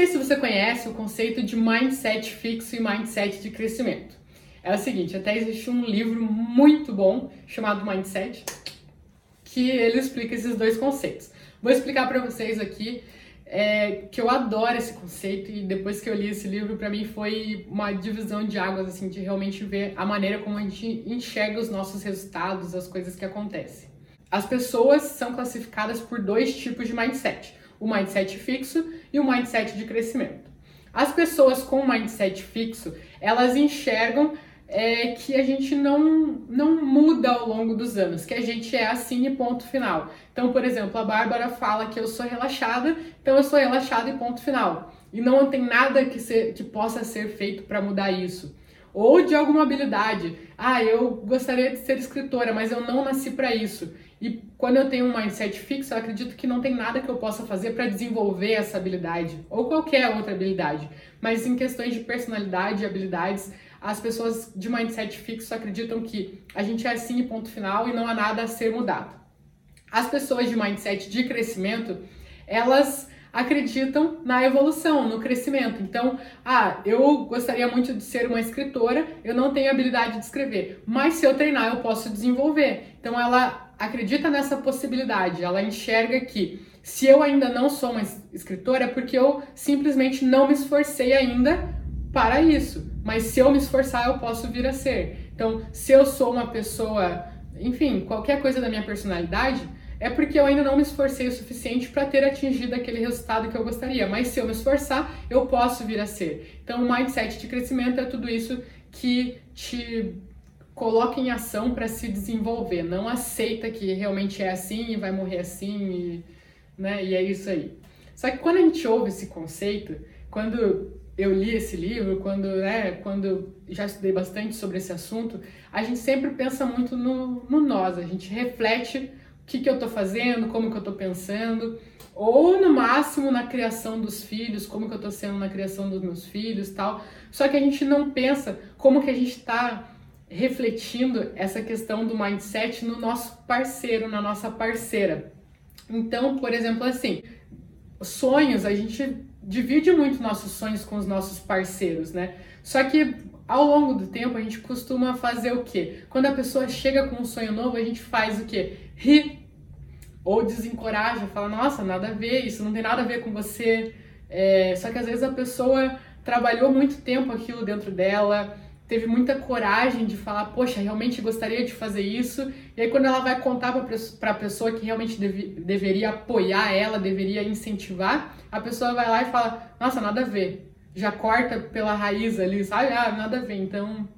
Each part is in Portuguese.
sei se você conhece o conceito de mindset fixo e mindset de crescimento. É o seguinte, até existe um livro muito bom chamado Mindset, que ele explica esses dois conceitos. Vou explicar para vocês aqui é, que eu adoro esse conceito e depois que eu li esse livro, para mim foi uma divisão de águas, assim, de realmente ver a maneira como a gente enxerga os nossos resultados, as coisas que acontecem. As pessoas são classificadas por dois tipos de mindset o mindset fixo e o mindset de crescimento. As pessoas com mindset fixo, elas enxergam é, que a gente não, não muda ao longo dos anos, que a gente é assim e ponto final. Então, por exemplo, a Bárbara fala que eu sou relaxada, então eu sou relaxada e ponto final. E não tem nada que, ser, que possa ser feito para mudar isso. Ou de alguma habilidade. Ah, eu gostaria de ser escritora, mas eu não nasci para isso. E quando eu tenho um mindset fixo, eu acredito que não tem nada que eu possa fazer para desenvolver essa habilidade ou qualquer outra habilidade. Mas em questões de personalidade e habilidades, as pessoas de mindset fixo acreditam que a gente é assim ponto final e não há nada a ser mudado. As pessoas de mindset de crescimento, elas acreditam na evolução, no crescimento. Então, ah, eu gostaria muito de ser uma escritora, eu não tenho habilidade de escrever, mas se eu treinar eu posso desenvolver. Então, ela acredita nessa possibilidade, ela enxerga que se eu ainda não sou uma escritora é porque eu simplesmente não me esforcei ainda para isso. Mas se eu me esforçar, eu posso vir a ser. Então, se eu sou uma pessoa, enfim, qualquer coisa da minha personalidade, é porque eu ainda não me esforcei o suficiente para ter atingido aquele resultado que eu gostaria. Mas se eu me esforçar, eu posso vir a ser. Então, o mindset de crescimento é tudo isso que te coloca em ação para se desenvolver, não aceita que realmente é assim e vai morrer assim, e, né? E é isso aí. Só que quando a gente ouve esse conceito, quando eu li esse livro, quando, né, quando já estudei bastante sobre esse assunto, a gente sempre pensa muito no, no nós, a gente reflete o que, que eu estou fazendo, como que eu estou pensando, ou no máximo na criação dos filhos, como que eu estou sendo na criação dos meus filhos tal. Só que a gente não pensa como que a gente está refletindo essa questão do mindset no nosso parceiro, na nossa parceira. Então, por exemplo, assim, sonhos, a gente divide muito nossos sonhos com os nossos parceiros, né? Só que ao longo do tempo a gente costuma fazer o quê? Quando a pessoa chega com um sonho novo, a gente faz o quê? Ri ou desencoraja, fala, nossa, nada a ver, isso não tem nada a ver com você. É... Só que às vezes a pessoa trabalhou muito tempo aquilo dentro dela, teve muita coragem de falar, poxa, realmente gostaria de fazer isso. E aí, quando ela vai contar para a pessoa que realmente deve, deveria apoiar ela, deveria incentivar, a pessoa vai lá e fala, nossa, nada a ver. Já corta pela raiz ali, sabe? Ah, nada a ver. Então,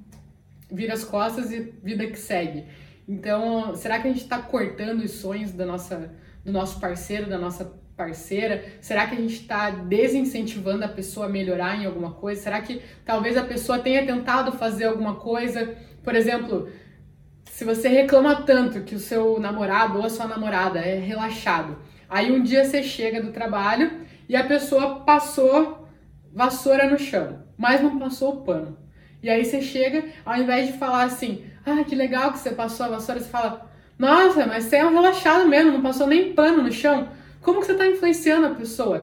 vira as costas e vida que segue. Então, será que a gente está cortando os sonhos da nossa, do nosso parceiro, da nossa parceira? Será que a gente está desincentivando a pessoa a melhorar em alguma coisa? Será que talvez a pessoa tenha tentado fazer alguma coisa? Por exemplo, se você reclama tanto que o seu namorado ou a sua namorada é relaxado, aí um dia você chega do trabalho e a pessoa passou vassoura no chão, mas não passou o pano. E aí você chega, ao invés de falar assim, ah, que legal que você passou a vassoura, você fala, nossa, mas você é um relaxado mesmo, não passou nem pano no chão. Como que você está influenciando a pessoa?